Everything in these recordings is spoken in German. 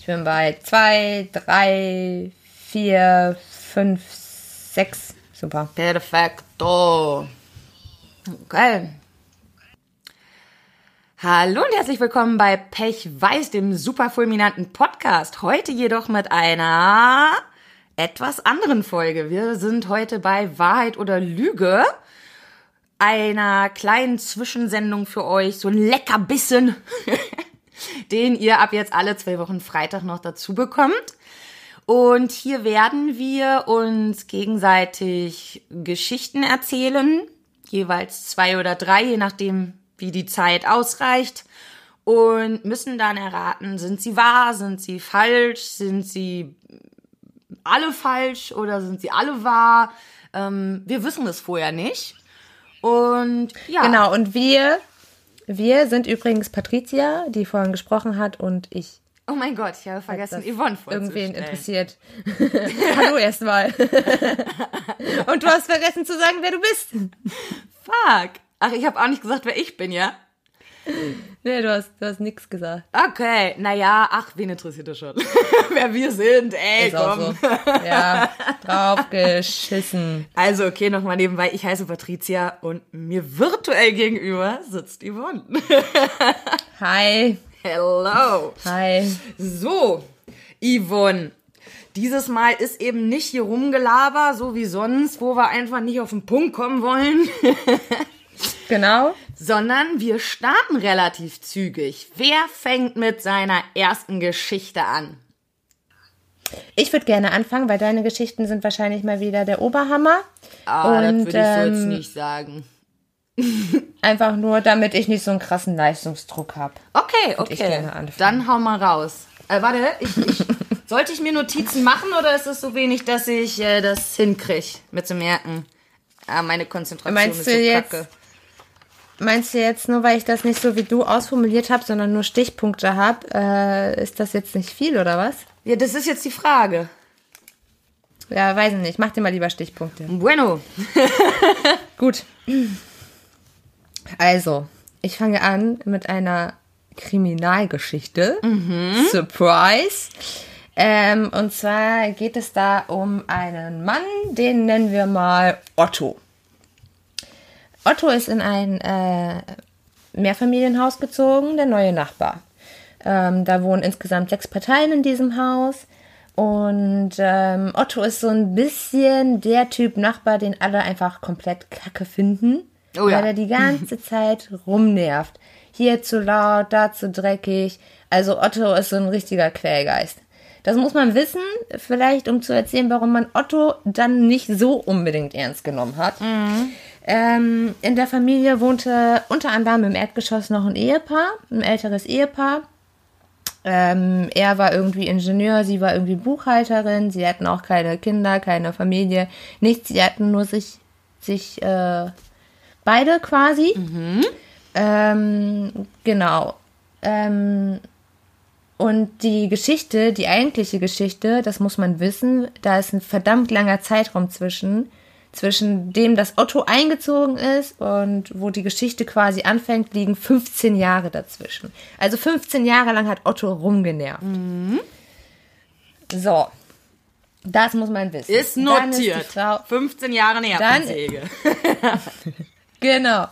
Ich bin bei zwei, drei, vier, fünf, sechs. Super. Perfekto. Okay. Hallo und herzlich willkommen bei Pech Weiß, dem super fulminanten Podcast. Heute jedoch mit einer etwas anderen Folge. Wir sind heute bei Wahrheit oder Lüge. Einer kleinen Zwischensendung für euch. So ein Leckerbissen, den ihr ab jetzt alle zwei Wochen Freitag noch dazu bekommt. Und hier werden wir uns gegenseitig Geschichten erzählen, jeweils zwei oder drei, je nachdem, wie die Zeit ausreicht. Und müssen dann erraten, sind sie wahr, sind sie falsch, sind sie alle falsch oder sind sie alle wahr? Ähm, wir wissen es vorher nicht. Und ja. Genau, und wir, wir sind übrigens Patricia, die vorhin gesprochen hat, und ich. Oh mein Gott, ich habe vergessen, Yvonne Irgendwen interessiert. Hallo erstmal. und du hast vergessen zu sagen, wer du bist. Fuck. Ach, ich habe auch nicht gesagt, wer ich bin, ja? Nee, du hast, du hast nichts gesagt. Okay, naja, ach, wen interessiert das schon? Wer wir sind, ey, Ist auch komm. so. Ja, draufgeschissen. Also, okay, nochmal nebenbei. Ich heiße Patricia und mir virtuell gegenüber sitzt Yvonne. Hi. Hello. Hi. So, Yvonne. Dieses Mal ist eben nicht hier rumgelaber, so wie sonst, wo wir einfach nicht auf den Punkt kommen wollen, Genau. Sondern wir starten relativ zügig. Wer fängt mit seiner ersten Geschichte an? Ich würde gerne anfangen, weil deine Geschichten sind wahrscheinlich mal wieder der Oberhammer. Ah, das Und, würde ich so jetzt ähm, nicht sagen. Einfach nur, damit ich nicht so einen krassen Leistungsdruck habe. Okay, ich okay. Dann hau mal raus. Äh, warte, ich, ich, sollte ich mir Notizen machen oder ist es so wenig, dass ich äh, das hinkriege, mir zu merken? Ah, meine Konzentration Meinst ist so jetzt- kacke. Meinst du jetzt nur, weil ich das nicht so wie du ausformuliert habe, sondern nur Stichpunkte habe, äh, ist das jetzt nicht viel oder was? Ja, das ist jetzt die Frage. Ja, weiß ich nicht. Mach dir mal lieber Stichpunkte. Bueno. Gut. Also, ich fange an mit einer Kriminalgeschichte. Surprise. Ähm, und zwar geht es da um einen Mann, den nennen wir mal Otto. Otto ist in ein äh, Mehrfamilienhaus gezogen, der neue Nachbar. Ähm, da wohnen insgesamt sechs Parteien in diesem Haus. Und ähm, Otto ist so ein bisschen der Typ Nachbar, den alle einfach komplett kacke finden. Oh ja. Weil er die ganze Zeit rumnervt. Hier zu laut, da zu dreckig. Also Otto ist so ein richtiger Quälgeist. Das muss man wissen, vielleicht um zu erzählen, warum man Otto dann nicht so unbedingt ernst genommen hat. Ähm, in der Familie wohnte unter anderem im Erdgeschoss noch ein Ehepaar, ein älteres Ehepaar. Ähm, er war irgendwie Ingenieur, sie war irgendwie Buchhalterin, sie hatten auch keine Kinder, keine Familie, nichts, sie hatten nur sich, sich äh, beide quasi. Ähm, genau. Ähm, und die Geschichte, die eigentliche Geschichte, das muss man wissen, da ist ein verdammt langer Zeitraum zwischen, zwischen dem, dass Otto eingezogen ist und wo die Geschichte quasi anfängt, liegen 15 Jahre dazwischen. Also 15 Jahre lang hat Otto rumgenervt. So. Das muss man wissen. Ist notiert. Ist Frau, 15 Jahre Nervensäge. Genau.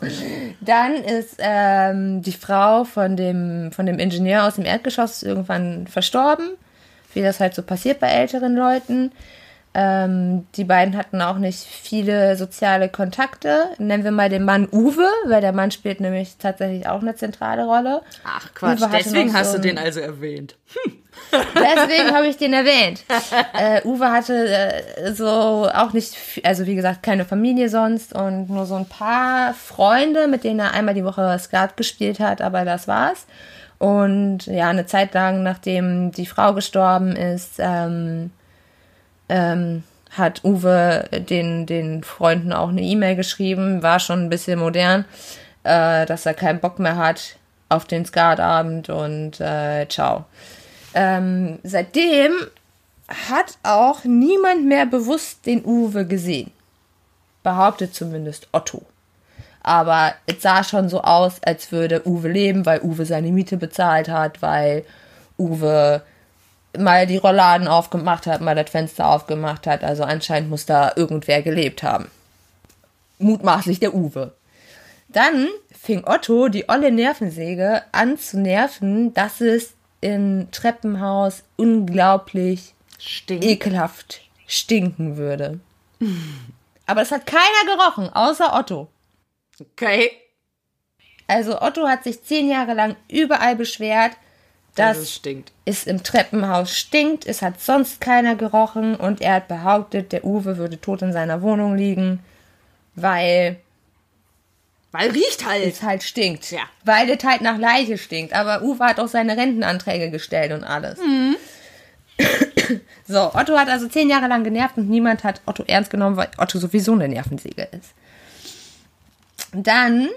Dann ist ähm, die Frau von dem, von dem Ingenieur aus dem Erdgeschoss irgendwann verstorben, wie das halt so passiert bei älteren Leuten. Ähm, die beiden hatten auch nicht viele soziale Kontakte. Nennen wir mal den Mann Uwe, weil der Mann spielt nämlich tatsächlich auch eine zentrale Rolle. Ach Quatsch, deswegen hast so du den also erwähnt. Deswegen habe ich den erwähnt. Äh, Uwe hatte äh, so auch nicht, also wie gesagt, keine Familie sonst und nur so ein paar Freunde, mit denen er einmal die Woche Skat gespielt hat, aber das war's. Und ja, eine Zeit lang, nachdem die Frau gestorben ist, ähm, ähm, hat Uwe den, den Freunden auch eine E-Mail geschrieben, war schon ein bisschen modern, äh, dass er keinen Bock mehr hat auf den Skatabend und äh, ciao. Ähm, seitdem hat auch niemand mehr bewusst den Uwe gesehen. Behauptet zumindest Otto. Aber es sah schon so aus, als würde Uwe leben, weil Uwe seine Miete bezahlt hat, weil Uwe mal die Rollladen aufgemacht hat, mal das Fenster aufgemacht hat. Also anscheinend muss da irgendwer gelebt haben. Mutmaßlich der Uwe. Dann fing Otto die olle Nervensäge an zu nerven, dass es im Treppenhaus unglaublich Stinkt. ekelhaft stinken würde. Aber es hat keiner gerochen, außer Otto. Okay. Also Otto hat sich zehn Jahre lang überall beschwert, Dass es stinkt. es im Treppenhaus stinkt, es hat sonst keiner gerochen und er hat behauptet, der Uwe würde tot in seiner Wohnung liegen, weil Weil riecht halt. es halt stinkt. Ja. Weil es halt nach Leiche stinkt. Aber Uwe hat auch seine Rentenanträge gestellt und alles. So, Otto hat also zehn Jahre lang genervt und niemand hat Otto ernst genommen, weil Otto sowieso eine Nervensäge ist. Dann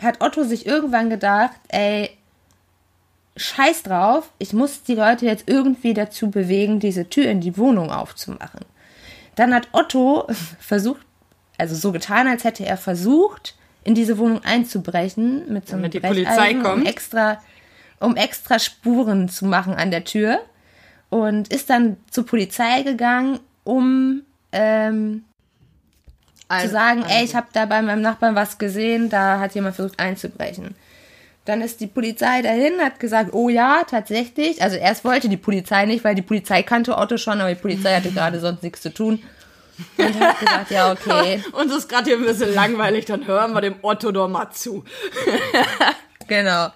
hat Otto sich irgendwann gedacht, ey, scheiß drauf, ich muss die Leute jetzt irgendwie dazu bewegen, diese Tür in die Wohnung aufzumachen. Dann hat Otto versucht, also so getan, als hätte er versucht, in diese Wohnung einzubrechen mit so einem Damit die Polizei um kommt. extra, um extra Spuren zu machen an der Tür und ist dann zur Polizei gegangen, um ähm, zu sagen, ey, ich habe da bei meinem Nachbarn was gesehen, da hat jemand versucht einzubrechen. Dann ist die Polizei dahin, hat gesagt, oh ja, tatsächlich. Also erst wollte die Polizei nicht, weil die Polizei kannte Otto schon, aber die Polizei hatte gerade sonst nichts zu tun. Und hat gesagt, ja, okay, Uns ist gerade hier ein bisschen langweilig, dann hören wir dem Otto doch mal zu. genau.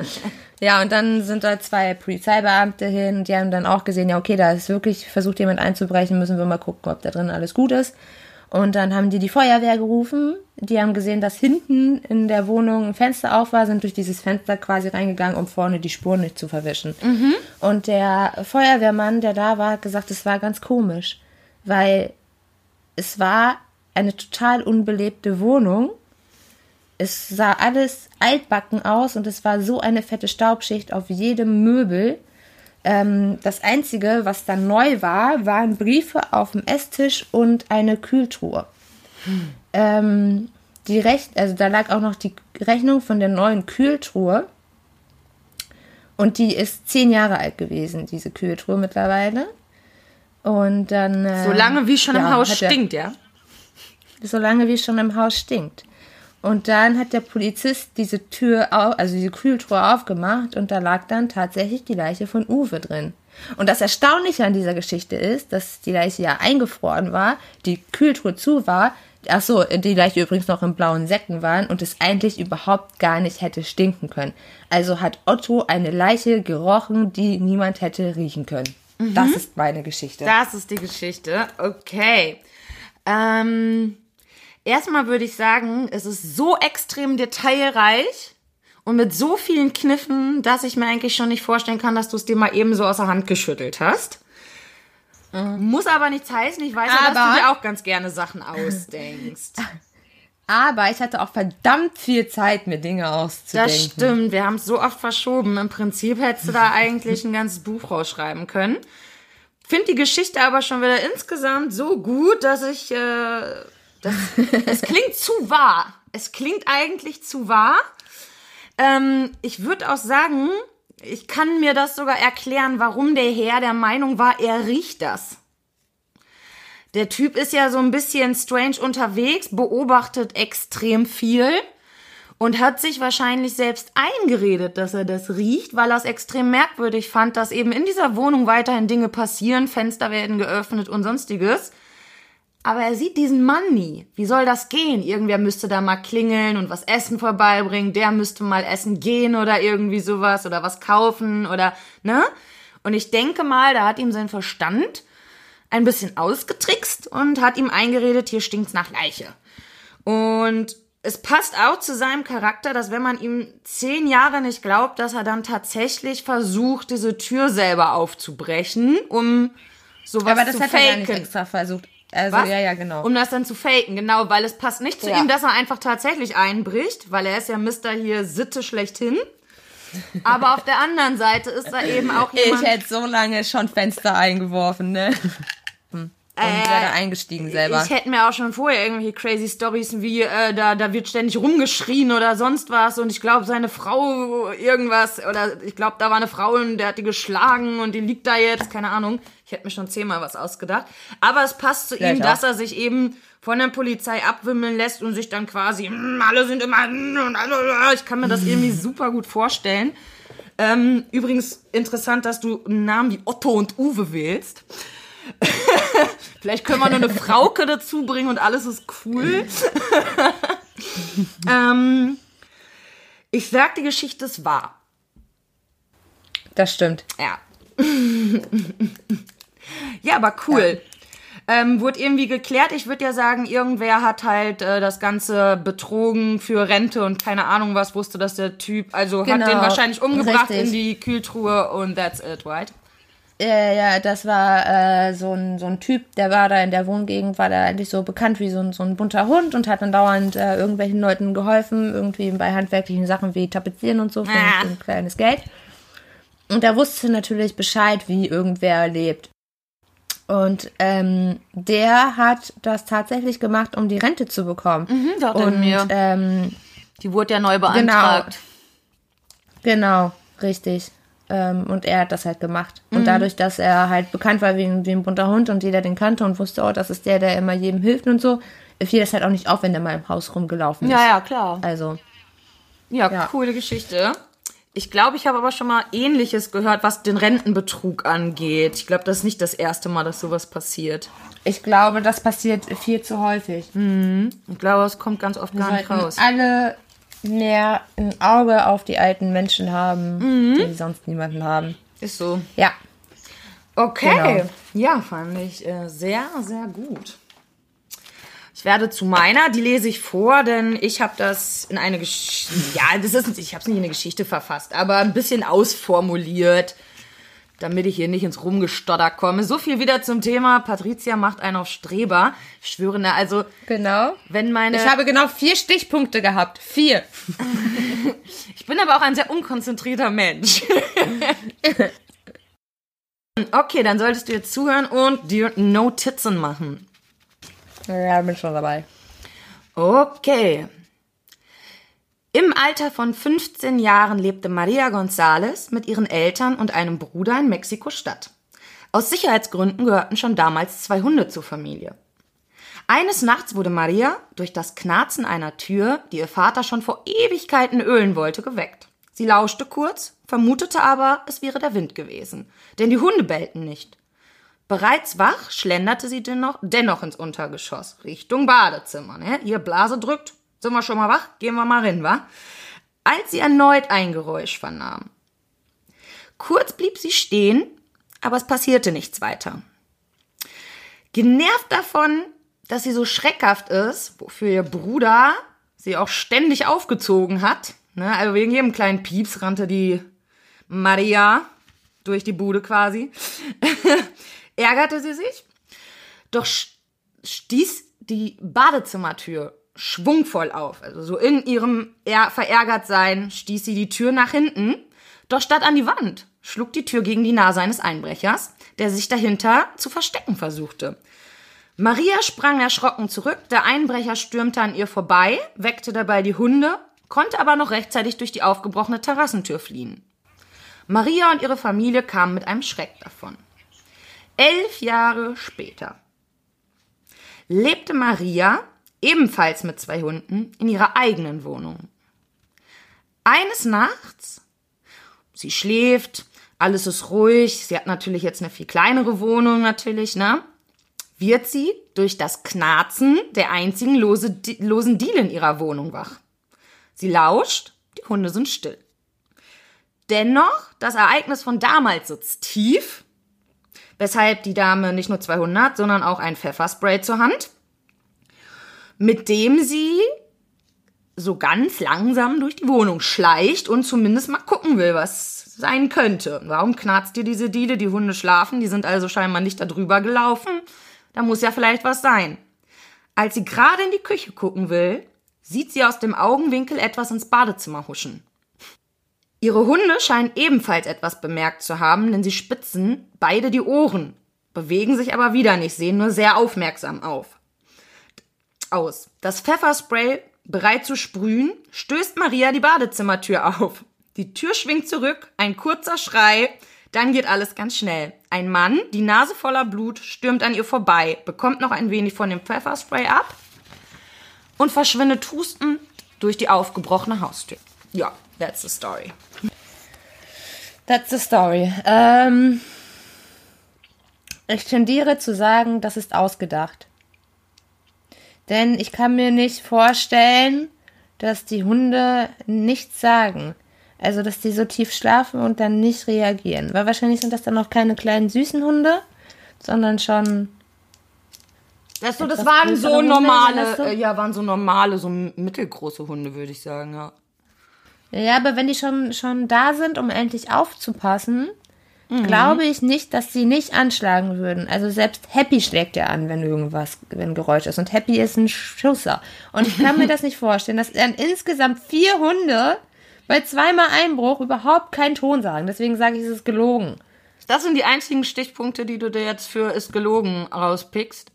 Ja, und dann sind da zwei Polizeibeamte hin, die haben dann auch gesehen, ja, okay, da ist wirklich versucht, jemand einzubrechen, müssen wir mal gucken, ob da drin alles gut ist. Und dann haben die die Feuerwehr gerufen. Die haben gesehen, dass hinten in der Wohnung ein Fenster auf war, sind durch dieses Fenster quasi reingegangen, um vorne die Spuren nicht zu verwischen. Und der Feuerwehrmann, der da war, hat gesagt, es war ganz komisch, weil es war eine total unbelebte Wohnung. Es sah alles altbacken aus und es war so eine fette Staubschicht auf jedem Möbel. Ähm, das Einzige, was dann neu war, waren Briefe auf dem Esstisch und eine Kühltruhe. Ähm, die Rech also da lag auch noch die Rechnung von der neuen Kühltruhe. Und die ist zehn Jahre alt gewesen, diese Kühltruhe mittlerweile. Und dann. äh, So lange wie schon im ja, Haus hat er- stinkt, ja? solange wie es schon im Haus stinkt. Und dann hat der Polizist diese Tür, au- also diese Kühltruhe aufgemacht und da lag dann tatsächlich die Leiche von Uwe drin. Und das Erstaunliche an dieser Geschichte ist, dass die Leiche ja eingefroren war, die Kühltruhe zu war, ach so, die Leiche übrigens noch in blauen Säcken waren und es eigentlich überhaupt gar nicht hätte stinken können. Also hat Otto eine Leiche gerochen, die niemand hätte riechen können. Das ist meine Geschichte. Das ist die Geschichte. Okay. Ähm, erstmal würde ich sagen, es ist so extrem detailreich und mit so vielen Kniffen, dass ich mir eigentlich schon nicht vorstellen kann, dass du es dir mal eben so aus der Hand geschüttelt hast. Muss aber nichts heißen. Ich weiß ja, dass Aber- du dir auch ganz gerne Sachen ausdenkst. Aber ich hatte auch verdammt viel Zeit, mir Dinge auszudenken. Das stimmt. Wir haben es so oft verschoben. Im Prinzip hättest du da eigentlich ein ganzes Buch rausschreiben können. Finde die Geschichte aber schon wieder insgesamt so gut, dass ich. Äh, das, es klingt zu wahr. Es klingt eigentlich zu wahr. Ähm, ich würde auch sagen, ich kann mir das sogar erklären, warum der Herr der Meinung war, er riecht das. Der Typ ist ja so ein bisschen strange unterwegs, beobachtet extrem viel und hat sich wahrscheinlich selbst eingeredet, dass er das riecht, weil er es extrem merkwürdig fand, dass eben in dieser Wohnung weiterhin Dinge passieren, Fenster werden geöffnet und sonstiges. Aber er sieht diesen Mann nie. Wie soll das gehen? Irgendwer müsste da mal klingeln und was Essen vorbeibringen. Der müsste mal essen gehen oder irgendwie sowas oder was kaufen oder, ne? Und ich denke mal, da hat ihm sein Verstand ein bisschen ausgetrickst und hat ihm eingeredet, hier stinkt's nach Leiche. Und es passt auch zu seinem Charakter, dass wenn man ihm zehn Jahre nicht glaubt, dass er dann tatsächlich versucht, diese Tür selber aufzubrechen, um sowas Aber das zu hat er gar nicht faken. extra versucht. Also, Was? ja, ja, genau. Um das dann zu faken, genau, weil es passt nicht zu Ja. ihm, dass er einfach tatsächlich einbricht, weil er ist ja Mister hier Sitte schlechthin. Aber auf der anderen Seite ist er eben auch ich jemand. hätte so lange schon Fenster eingeworfen, ne? und wäre da eingestiegen selber. Ich hätte mir auch schon vorher irgendwelche crazy Stories wie, äh, da, da wird ständig rumgeschrien oder sonst was und ich glaube, seine Frau irgendwas oder ich glaube, da war eine Frau und der hat die geschlagen und die liegt da jetzt, keine Ahnung. Ich hätte mir schon zehnmal was ausgedacht. Aber es passt zu Ja, ihm, ich dass auch. er sich eben von der Polizei abwimmeln lässt und sich dann quasi, "Mm, alle sind immer, mm, und alle, ich kann mir das irgendwie super gut vorstellen. Ähm, übrigens interessant, dass du einen Namen wie Otto und Uwe wählst. Vielleicht können wir noch eine Frauke dazu bringen und alles ist cool. ähm, ich sag, die Geschichte ist wahr. Das stimmt. Ja. ja, aber cool. Ähm, wurde irgendwie geklärt. Ich würde ja sagen, irgendwer hat halt äh, das Ganze betrogen für Rente und keine Ahnung was wusste, dass der Typ, also hat Genau, den wahrscheinlich umgebracht richtig. in die Kühltruhe und that's it, right? Ja, ja, das war äh, so, ein, so ein Typ, der war da in der Wohngegend, war da eigentlich so bekannt wie so ein, so ein bunter Hund und hat dann dauernd äh, irgendwelchen Leuten geholfen, irgendwie bei handwerklichen Sachen wie Tapezieren und so für, Ah. ein kleines Geld. Und er wusste natürlich Bescheid, wie irgendwer lebt. Und ähm, der hat das tatsächlich gemacht, um die Rente zu bekommen. Mhm, und mir. ähm, Die wurde ja neu beantragt. Genau, richtig. Ähm, und er hat das halt gemacht. Mhm. Und dadurch, dass er halt bekannt war wie ein, wie ein bunter Hund und jeder den kannte und wusste, oh, das ist der, der immer jedem hilft und so, fiel das halt auch nicht auf, wenn der mal im Haus rumgelaufen ist. Ja, ja, klar. Also, Ja, Ja. coole Geschichte. Ich glaube, ich habe aber schon mal Ähnliches gehört, was den Rentenbetrug angeht. Ich glaube, das ist nicht das erste Mal, dass sowas passiert. ich glaube, das passiert viel zu häufig. Ich glaube, es kommt ganz oft gar nicht raus. alle mehr ein Auge auf die alten Menschen haben, Mhm. die sonst niemanden haben. Ist so. Ja, Okay. Genau. Ja, fand ich äh, sehr, sehr gut. Ich werde zu meiner, die lese ich vor, denn ich habe das in eine Geschichte, ja, das ist, ich habe es nicht in eine Geschichte verfasst, aber ein bisschen ausformuliert, damit ich hier nicht ins Rumgestotter komme. So viel wieder zum Thema, Patricia macht einen auf Streber. Ich schwöre, na, also, genau. wenn meine... Ich habe genau vier Stichpunkte gehabt. Vier. Ich bin aber auch ein sehr unkonzentrierter Mensch. okay, dann solltest du jetzt zuhören und dir Notizen machen. Ja, bin schon dabei. Okay. Im Alter von 15 Jahren lebte Maria González mit ihren Eltern und einem Bruder in Mexiko-Stadt. Aus Sicherheitsgründen gehörten schon damals zwei Hunde zur Familie. Eines Nachts wurde Maria durch das Knarzen einer Tür, die ihr Vater schon vor Ewigkeiten ölen wollte, geweckt. Sie lauschte kurz, vermutete aber, es wäre der Wind gewesen, denn die Hunde bellten nicht. Bereits wach schlenderte sie dennoch, dennoch ins Untergeschoss, Richtung Badezimmer. Ne? Ihr Blase drückt, sind wir schon mal wach? Gehen wir mal rein, wa? Als sie erneut ein Geräusch vernahm. Kurz blieb sie stehen, aber es passierte nichts weiter. Genervt davon, dass sie so schreckhaft ist, wofür ihr Bruder sie auch ständig aufgezogen hat, ne? also wegen jedem kleinen Pieps rannte die Maria durch die Bude quasi, ärgerte sie sich, doch stieß die Badezimmertür schwungvoll auf. Also so in ihrem er verärgert sein stieß sie die Tür nach hinten, doch statt an die Wand schlug die Tür gegen die Nase eines Einbrechers, der sich dahinter zu verstecken versuchte. Maria sprang erschrocken zurück, der Einbrecher stürmte an ihr vorbei, weckte dabei die Hunde, konnte aber noch rechtzeitig durch die aufgebrochene Terrassentür fliehen. Maria und ihre Familie kamen mit einem Schreck davon. Elf Jahre später lebte Maria, ebenfalls mit zwei Hunden, in ihrer eigenen Wohnung. Eines Nachts, sie schläft, alles ist ruhig, sie hat natürlich jetzt eine viel kleinere Wohnung, natürlich, ne? Wird sie durch das Knarzen der einzigen lose, losen Diele in ihrer Wohnung wach. Sie lauscht, die Hunde sind still. Dennoch, das Ereignis von damals sitzt tief, weshalb die Dame nicht nur 200, sondern auch ein Pfefferspray zur Hand, mit dem sie so ganz langsam durch die Wohnung schleicht und zumindest mal gucken will, was sein könnte. Warum knarzt dir diese Diele? Die Hunde schlafen, die sind also scheinbar nicht da drüber gelaufen. Da muss ja vielleicht was sein. Als sie gerade in die Küche gucken will, sieht sie aus dem Augenwinkel etwas ins Badezimmer huschen. Ihre Hunde scheinen ebenfalls etwas bemerkt zu haben, denn sie spitzen beide die Ohren bewegen sich aber wieder nicht, sehen nur sehr aufmerksam auf. Aus. Das Pfefferspray bereit zu sprühen, stößt Maria die Badezimmertür auf. Die Tür schwingt zurück, ein kurzer Schrei, dann geht alles ganz schnell. Ein Mann, die Nase voller Blut, stürmt an ihr vorbei, bekommt noch ein wenig von dem Pfefferspray ab und verschwindet hustend durch die aufgebrochene Haustür. Ja, that's the story. That's the story. Ähm, ich tendiere zu sagen, das ist ausgedacht. Denn ich kann mir nicht vorstellen, dass die Hunde nichts sagen. Also, dass die so tief schlafen und dann nicht reagieren. Weil wahrscheinlich sind das dann auch keine kleinen süßen Hunde, sondern schon. Das, so, das waren so normale, äh, ja, waren so normale, so mittelgroße Hunde, würde ich sagen, ja. Ja, aber wenn die schon, schon da sind, um endlich aufzupassen, glaube ich nicht, dass sie nicht anschlagen würden. Also selbst Happy schlägt ja an, wenn irgendwas, wenn ein Geräusch ist. Und Happy ist ein Schusser. Und ich kann mir das nicht vorstellen, dass dann insgesamt vier Hunde bei zweimal Einbruch überhaupt keinen Ton sagen. Deswegen sage ich, es ist gelogen. Das sind die einzigen Stichpunkte, die du dir jetzt für ist gelogen rauspickst.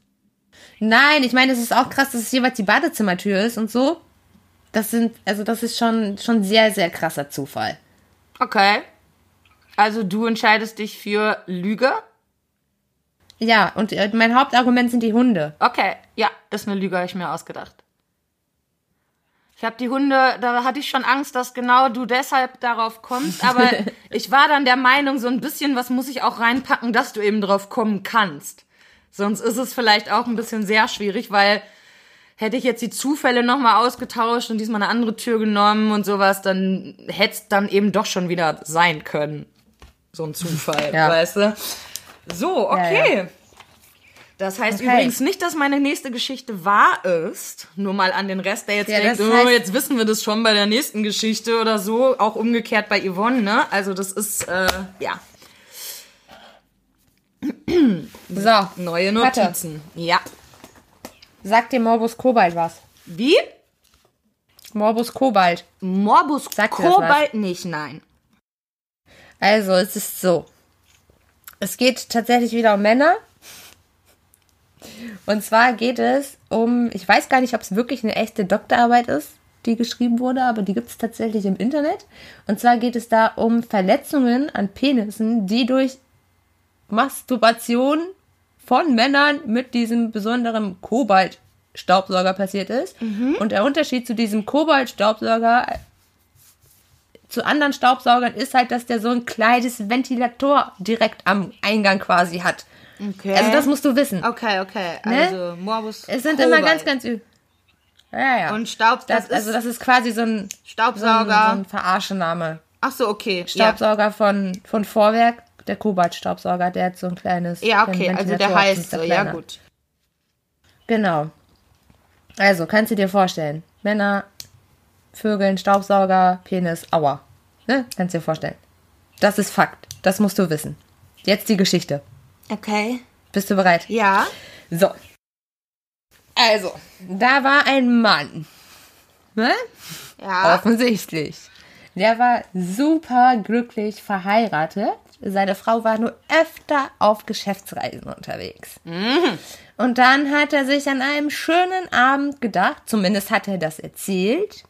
Nein, ich meine, es ist auch krass, dass es jeweils die Badezimmertür ist und so. Das sind, also das ist schon, schon sehr, sehr krasser Zufall. Okay. Also du entscheidest dich für Lüge? Ja, und äh, mein Hauptargument sind die Hunde. Okay, ja, ist eine Lüge, habe ich mir ausgedacht. Ich habe die Hunde, da hatte ich schon Angst, dass genau du deshalb darauf kommst, aber ich war dann der Meinung, so ein bisschen was muss ich auch reinpacken, dass du eben drauf kommen kannst. Sonst ist es vielleicht auch ein bisschen sehr schwierig, weil hätte ich jetzt die Zufälle nochmal ausgetauscht und diesmal eine andere Tür genommen und sowas, dann hätte es dann eben doch schon wieder sein können. So ein Zufall, Ja. weißt du? So, okay. Ja, Das heißt Okay. übrigens nicht, dass meine nächste Geschichte wahr ist. Nur mal an den Rest, der jetzt Ja, denkt, oh, jetzt wissen wir das schon bei der nächsten Geschichte oder so. Auch umgekehrt bei Yvonne, ne? Also das ist, äh, ja, So, neue. Notizen. Ja. Sagt dir Morbus Kobalt was? Wie? Morbus Kobalt. Morbus Sagt Kobalt nicht, nein. Also, es ist so. Es geht tatsächlich wieder um Männer. Und zwar geht es um, ich weiß gar nicht, ob es wirklich eine echte Doktorarbeit ist, die geschrieben wurde, aber die gibt es tatsächlich im Internet. Und zwar geht es da um Verletzungen an Penissen, die durch Masturbation von Männern mit diesem besonderen Kobalt-Staubsauger passiert ist. Und der Unterschied zu diesem Kobalt-Staubsauger zu anderen Staubsaugern ist halt, dass der so ein kleines Ventilator direkt am Eingang quasi hat. Okay. Also das musst du wissen. Okay, okay. Ne? Also Morbus Es sind Kobalt. immer ganz, ganz ü. Ja, ja. Und Staub, das, das, also das ist quasi so ein, so ein, so Staubsauger. ein Verarschename. Ach so, okay. Staubsauger von, von Vorwerk, der Kobalt-Staubsauger, der hat so ein kleines. Ja, okay. Also der heißt so. Ja, gut. Genau. Also, kannst du dir vorstellen. Männer, Vögeln, Staubsauger, Penis, Aua. Ne? Kannst du dir vorstellen. Das ist Fakt. Das musst du wissen. Jetzt die Geschichte. Okay. Bist du bereit? Ja. So. Also, da war ein Mann. Ne? Ja. Offensichtlich. Der war super glücklich verheiratet. Seine Frau war nur öfter auf Geschäftsreisen unterwegs. Und dann hat er sich an einem schönen Abend gedacht, zumindest hat er das erzählt,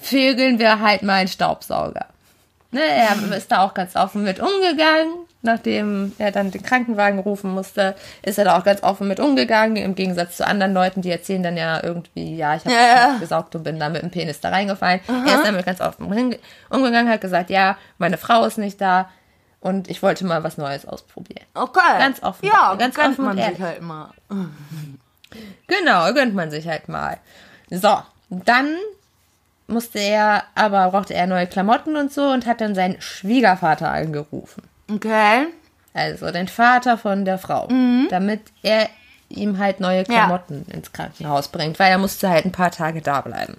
vögeln wir halt mal einen Staubsauger. Ne, er ist da auch ganz offen mit umgegangen. Nachdem er dann den Krankenwagen rufen musste, ist er da auch ganz offen mit umgegangen. Im Gegensatz zu anderen Leuten, die erzählen dann ja irgendwie, ja, ich habe Ja. gesaugt und bin da mit dem Penis da reingefallen. Er ist damit ganz offen umgegangen, hat gesagt, ja, meine Frau ist nicht da und ich wollte mal was Neues ausprobieren. Okay. Ganz offen. Ja, Ganz gönnt offen man sich halt mal. Genau, gönnt man sich halt mal. So, dann musste er, aber brauchte er neue Klamotten und so und hat dann seinen Schwiegervater angerufen. Okay. Also den Vater von der Frau, damit er ihm halt neue Klamotten ins Krankenhaus bringt, weil er musste halt ein paar Tage da bleiben.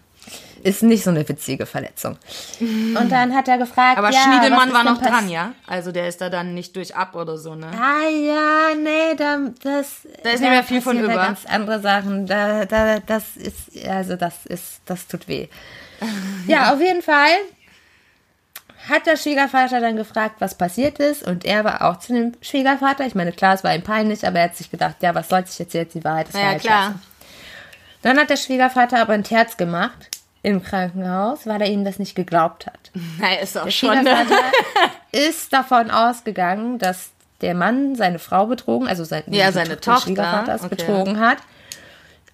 Ist nicht so eine witzige Verletzung. Und dann hat er gefragt, Aber ja, Schniedelmann was war noch dran, ja? Also der ist da dann nicht durch ab oder so, ne? Ah ja, nee, da, das. Da ist nicht mehr viel von passieren da über. Ganz andere Sachen. Da, da, das ist, also das ist, das tut weh. ja, auf jeden Fall hat der Schwiegervater dann gefragt, was passiert ist. Und er war auch zu dem Schwiegervater. Ich meine, klar, es war ihm peinlich, aber er hat sich gedacht, ja, was soll ich jetzt jetzt die Wahrheit? War ja, halt klar. scheiße. Dann hat der Schwiegervater aber ein Terz gemacht im Krankenhaus, weil er ihm das nicht geglaubt hat. Na, ist auch Der schon. Ne? Schwiegervater ist davon ausgegangen, dass der Mann seine Frau betrogen, also sein, Ja, seine Tochter, Schwiegervaters okay. betrogen hat.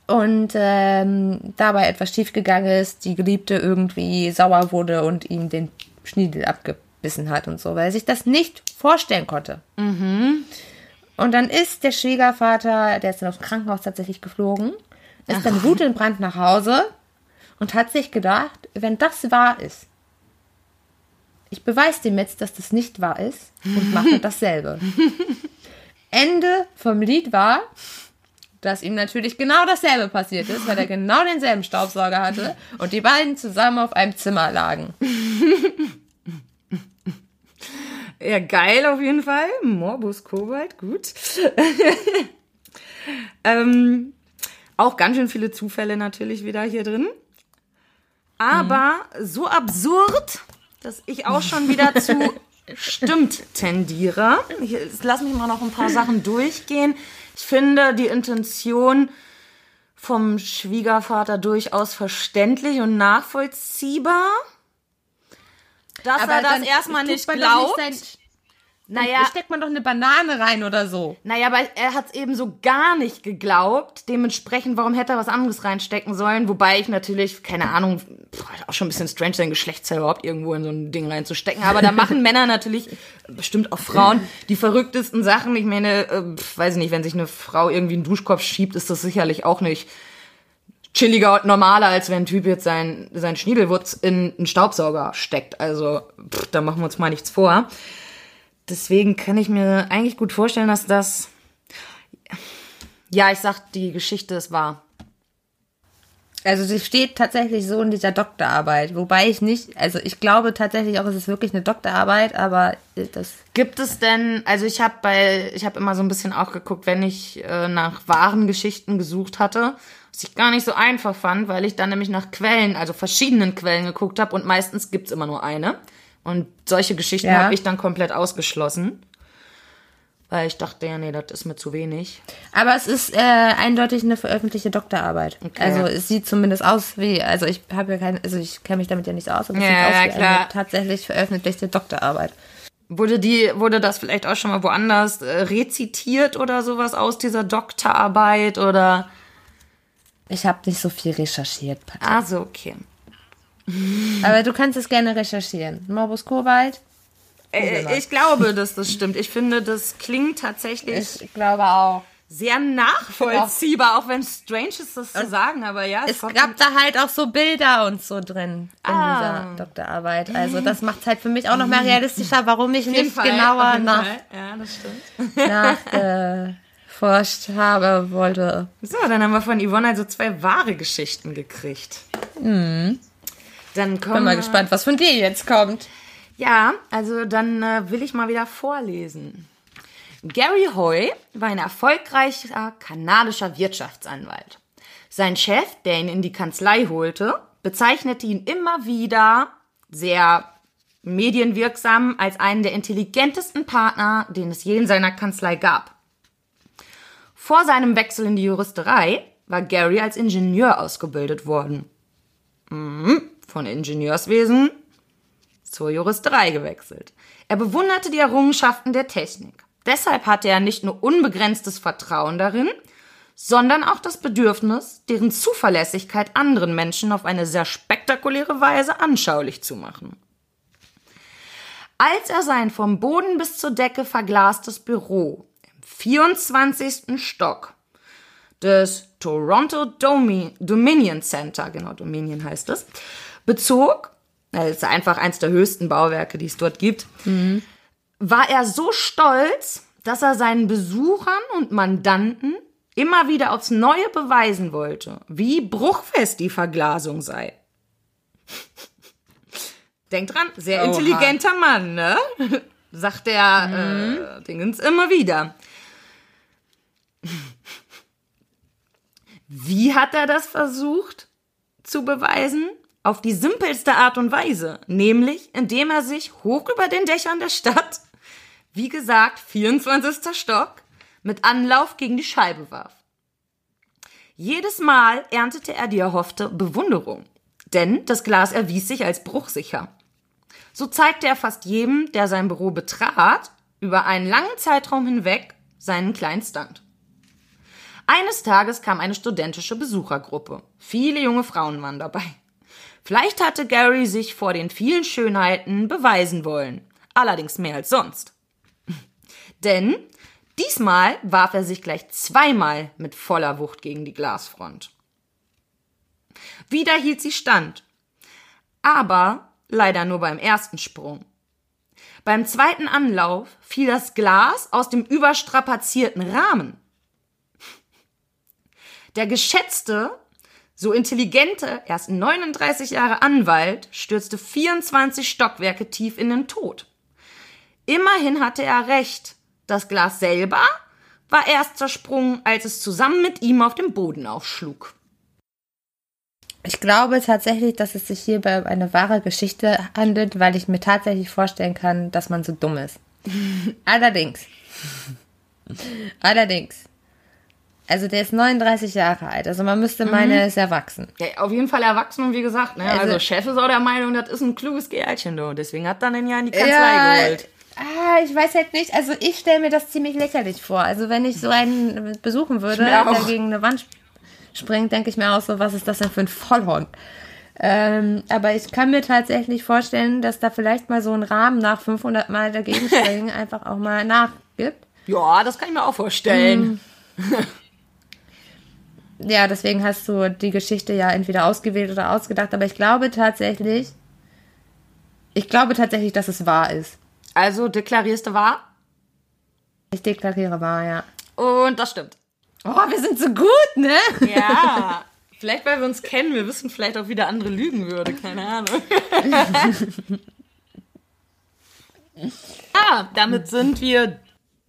Und ähm, dabei etwas schiefgegangen ist, die Geliebte irgendwie sauer wurde und ihm den Schniedel abgebissen hat und so, weil er sich das nicht vorstellen konnte. Mhm. Und dann ist der Schwiegervater, der ist dann aufs Krankenhaus tatsächlich geflogen, ist dann wutentbrannt nach Hause und hat sich gedacht, wenn das wahr ist, ich beweise dem jetzt, dass das nicht wahr ist und mache dasselbe. Ende vom Lied war, dass ihm natürlich genau dasselbe passiert ist, weil er genau denselben Staubsauger hatte und die beiden zusammen auf einem Zimmer lagen. Ja, geil auf jeden Fall. Morbus Kobalt, gut. ähm, auch ganz schön viele Zufälle natürlich wieder hier drin. Aber so absurd, dass ich auch schon wieder zu stimmt tendiere. Ich, lass mich mal noch ein paar Sachen durchgehen. Ich finde die Intention vom Schwiegervater durchaus verständlich und nachvollziehbar. Dass er das erstmal nicht glaubt. sein- naja, Da steckt man doch eine Banane rein oder so. naja, aber er hat es eben so gar nicht geglaubt. Dementsprechend, warum hätte er was anderes reinstecken sollen? Wobei ich natürlich, keine Ahnung, pff, auch schon ein bisschen strange, sein Geschlechtsteil überhaupt irgendwo in so ein Ding reinzustecken. Aber da machen Männer natürlich, bestimmt auch Frauen, die verrücktesten Sachen. Ich meine, äh, weiß ich nicht, wenn sich eine Frau irgendwie einen Duschkopf schiebt, ist das sicherlich auch nicht chilliger und normaler, als wenn ein Typ jetzt sein, sein Schniedelwurz in einen Staubsauger steckt. Also, pff, da machen wir uns mal nichts vor. Deswegen kann ich mir eigentlich gut vorstellen, dass das. Ja, ich sag, die Geschichte ist wahr. Also sie steht tatsächlich so in dieser Doktorarbeit, wobei ich nicht, also ich glaube tatsächlich auch, es ist wirklich eine Doktorarbeit, aber das Gibt es denn, also ich habe bei, ich habe immer so ein bisschen auch geguckt, wenn ich äh, nach wahren Geschichten gesucht hatte, was ich gar nicht so einfach fand, weil ich dann nämlich nach Quellen, also verschiedenen Quellen geguckt habe und meistens gibt's immer nur eine. Und solche Geschichten Ja. habe ich dann komplett ausgeschlossen. Weil ich dachte, ja, nee, das ist mir zu wenig. Aber es ist äh, eindeutig eine veröffentlichte Doktorarbeit. Okay. Also es sieht zumindest aus wie, also ich habe ja keine, also ich kenne mich damit ja nicht so aus, aber es Ja, sieht aus ja, wie klar. eine tatsächlich veröffentlichte Doktorarbeit. Wurde die, wurde das vielleicht auch schon mal woanders äh, rezitiert oder sowas aus dieser Doktorarbeit oder? Ich habe nicht so viel recherchiert. Pat. Ah, so, okay. Aber du kannst es gerne recherchieren. Morbus Kobalt, Äh, ich glaube, dass das stimmt. Ich finde, das klingt tatsächlich ich glaube auch. sehr nachvollziehbar, auch wenn es strange ist, das zu sagen, aber ja, Es kommt gab da halt auch so Bilder und so drin in Ah. dieser Doktorarbeit. Also das macht halt für mich auch noch mehr realistischer, warum ich nicht Fall, genauer jeden nach, Fall. Ja, nachgeforscht habe, wollte. So, dann haben wir von Yvonne also zwei wahre Geschichten gekriegt. Dann kommen Bin mal gespannt, was von dir jetzt kommt. Ja, also dann äh, will ich mal wieder vorlesen. Gary Hoy war ein erfolgreicher kanadischer Wirtschaftsanwalt. Sein Chef, der ihn in die Kanzlei holte, bezeichnete ihn immer wieder sehr medienwirksam als einen der intelligentesten Partner, den es je in seiner Kanzlei gab. Vor seinem Wechsel in die Juristerei war Gary als Ingenieur ausgebildet worden. Mhm, Von Ingenieurswesen zur Juristerei gewechselt. Er bewunderte die Errungenschaften der Technik. Deshalb hatte er nicht nur unbegrenztes Vertrauen darin, sondern auch das Bedürfnis, deren Zuverlässigkeit anderen Menschen auf eine sehr spektakuläre Weise anschaulich zu machen. Als er sein vom Boden bis zur Decke verglastes Büro im 24. Stock des Toronto Domi Dominion Center, genau Dominion heißt es, bezog, das ist einfach eins der höchsten Bauwerke, die es dort gibt, war er so stolz, dass er seinen Besuchern und Mandanten immer wieder aufs Neue beweisen wollte, wie bruchfest die Verglasung sei. Denkt dran, sehr Oha. intelligenter Mann, ne? Sagt der äh, Dingens immer wieder. Wie hat er das versucht zu beweisen? Auf die simpelste Art und Weise, nämlich indem er sich hoch über den Dächern der Stadt, wie gesagt, 24. Stock, mit Anlauf gegen die Scheibe warf. Jedes Mal erntete er die erhoffte Bewunderung, denn das Glas erwies sich als bruchsicher. So zeigte er fast jedem, der sein Büro betrat, über einen langen Zeitraum hinweg seinen kleinen Stand. Eines Tages kam eine studentische Besuchergruppe. Viele junge Frauen waren dabei. Vielleicht hatte Gary sich vor den vielen Schönheiten beweisen wollen. Allerdings mehr als sonst. Denn diesmal warf er sich gleich zweimal mit voller Wucht gegen die Glasfront. Wieder hielt sie stand. Aber leider nur beim ersten Sprung. Beim zweiten Anlauf fiel das Glas aus dem überstrapazierten Rahmen. Der geschätzte, so intelligente, erst 39 Jahre Anwalt stürzte 24 Stockwerke tief in den Tod. Immerhin hatte er recht. Das Glas selber war erst zersprungen, als es zusammen mit ihm auf dem Boden aufschlug. Ich glaube tatsächlich, dass es sich hierbei um eine wahre Geschichte handelt, weil ich mir tatsächlich vorstellen kann, dass man so dumm ist. Allerdings. Allerdings. Also der ist 39 Jahre alt. Also man müsste meinen, er ist erwachsen. Ja, auf jeden Fall erwachsen und wie gesagt, ne? Also, Also- Chef ist auch der Meinung, das ist ein kluges Gerlchen, du. Deswegen hat er den ja in die Kanzlei Ja, geholt. Ah, ich weiß halt nicht. Also ich stelle mir das ziemlich lächerlich vor. Also wenn ich so einen besuchen würde, der gegen eine Wand springt, denke ich mir auch so, was ist das denn für ein Vollhorn? Ähm, aber ich kann mir tatsächlich vorstellen, dass da vielleicht mal so ein Rahmen nach 500 Mal dagegen springen einfach auch mal nachgibt. Ja, das kann ich mir auch vorstellen. Ja, deswegen hast du die Geschichte ja entweder ausgewählt oder ausgedacht. Aber ich glaube tatsächlich, ich glaube tatsächlich, dass es wahr ist. Also deklarierst du wahr? Ich deklariere wahr, ja. Und das stimmt. Oh, wir sind so gut, ne? Ja. vielleicht, weil wir uns kennen, wir wissen vielleicht auch, wie der andere lügen würde. Keine Ahnung. ja, damit sind wir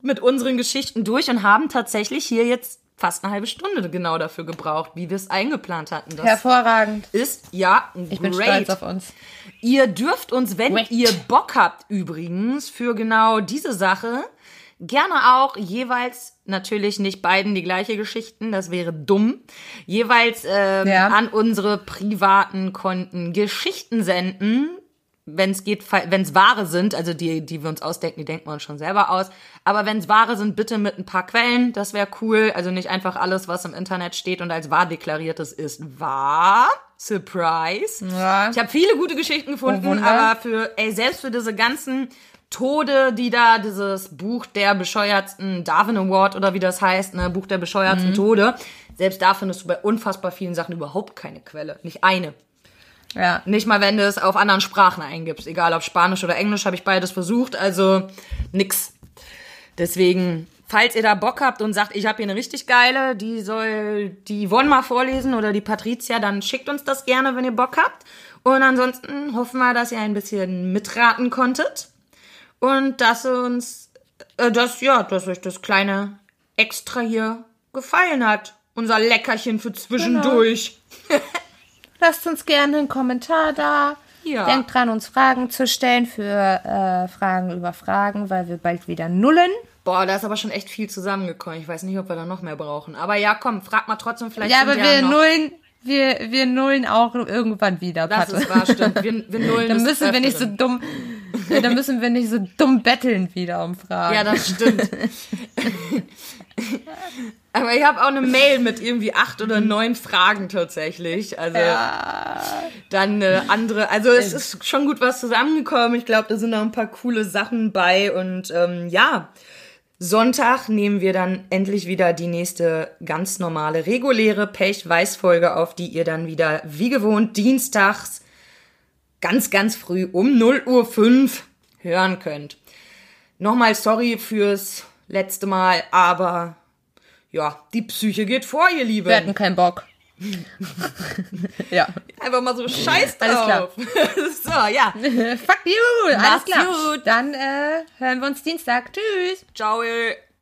mit unseren Geschichten durch und haben tatsächlich hier jetzt fast eine halbe Stunde genau dafür gebraucht, wie wir es eingeplant hatten. Das Hervorragend. ist ja Ich bin great. stolz auf uns. Ihr dürft uns, wenn Great. ihr Bock habt, übrigens, für genau diese Sache, gerne auch jeweils, natürlich nicht beiden die gleiche Geschichten, das wäre dumm, jeweils ähm, Ja. an unsere privaten Konten Geschichten senden. Wenn es geht, wenn es wahre sind, also die, die wir uns ausdenken, die denken wir uns schon selber aus. Aber wenn es wahre sind, bitte mit ein paar Quellen, das wäre cool. Also nicht einfach alles, was im Internet steht und als wahr deklariertes ist, wahr. Surprise. Ja. Ich habe viele gute Geschichten gefunden, Oh, aber für, ey, selbst für diese ganzen Tode, die da, dieses Buch der bescheuertsten Darwin Award oder wie das heißt, ne, Buch der bescheuertsten Mhm. Tode, selbst da findest du bei unfassbar vielen Sachen überhaupt keine Quelle. Nicht eine. Ja. Nicht mal, wenn du es auf anderen Sprachen eingibst. Egal ob Spanisch oder Englisch, habe ich beides versucht, also nix. Deswegen, falls ihr da Bock habt und sagt, ich habe hier eine richtig geile, die soll die Yvonne mal vorlesen oder die Patricia, dann schickt uns das gerne, wenn ihr Bock habt. Und ansonsten hoffen wir, dass ihr ein bisschen mitraten konntet und dass uns, äh, dass, ja, dass euch das kleine Extra hier gefallen hat. Unser Leckerchen für zwischendurch. Lasst uns gerne einen Kommentar da. Ja. Denkt dran, uns Fragen zu stellen für äh, Fragen über Fragen, weil wir bald wieder nullen. Boah, da ist aber schon echt viel zusammengekommen. Ich weiß nicht, ob wir da noch mehr brauchen. Aber ja, komm, frag mal trotzdem vielleicht. Ja, aber wir noch, nullen, wir, wir nullen auch irgendwann wieder, Das Patte. ist wahr, stimmt. Wir, wir nullen Dann müssen wir nicht so dumm, ja, dann müssen wir nicht so dumm betteln wieder um Fragen. Ja, das stimmt. aber ich habe auch eine Mail mit irgendwie acht oder neun Fragen tatsächlich. Also dann äh, andere. Also es ist schon gut was zusammengekommen. Ich glaube, da sind noch ein paar coole Sachen bei. Und ähm, ja, Sonntag nehmen wir dann endlich wieder die nächste ganz normale, reguläre Pech-Weiß-Folge auf, die ihr dann wieder wie gewohnt dienstags ganz, ganz früh um 0 Uhr 5 hören könnt. Nochmal sorry fürs letzte Mal, aber ja, die Psyche geht vor, ihr Lieben. Wir hatten keinen Bock. ja. Einfach mal so scheiß Alles klar. drauf. so, ja. Fuck you. Alles klar. gut. Dann äh, hören wir uns Dienstag. Tschüss. Ciao.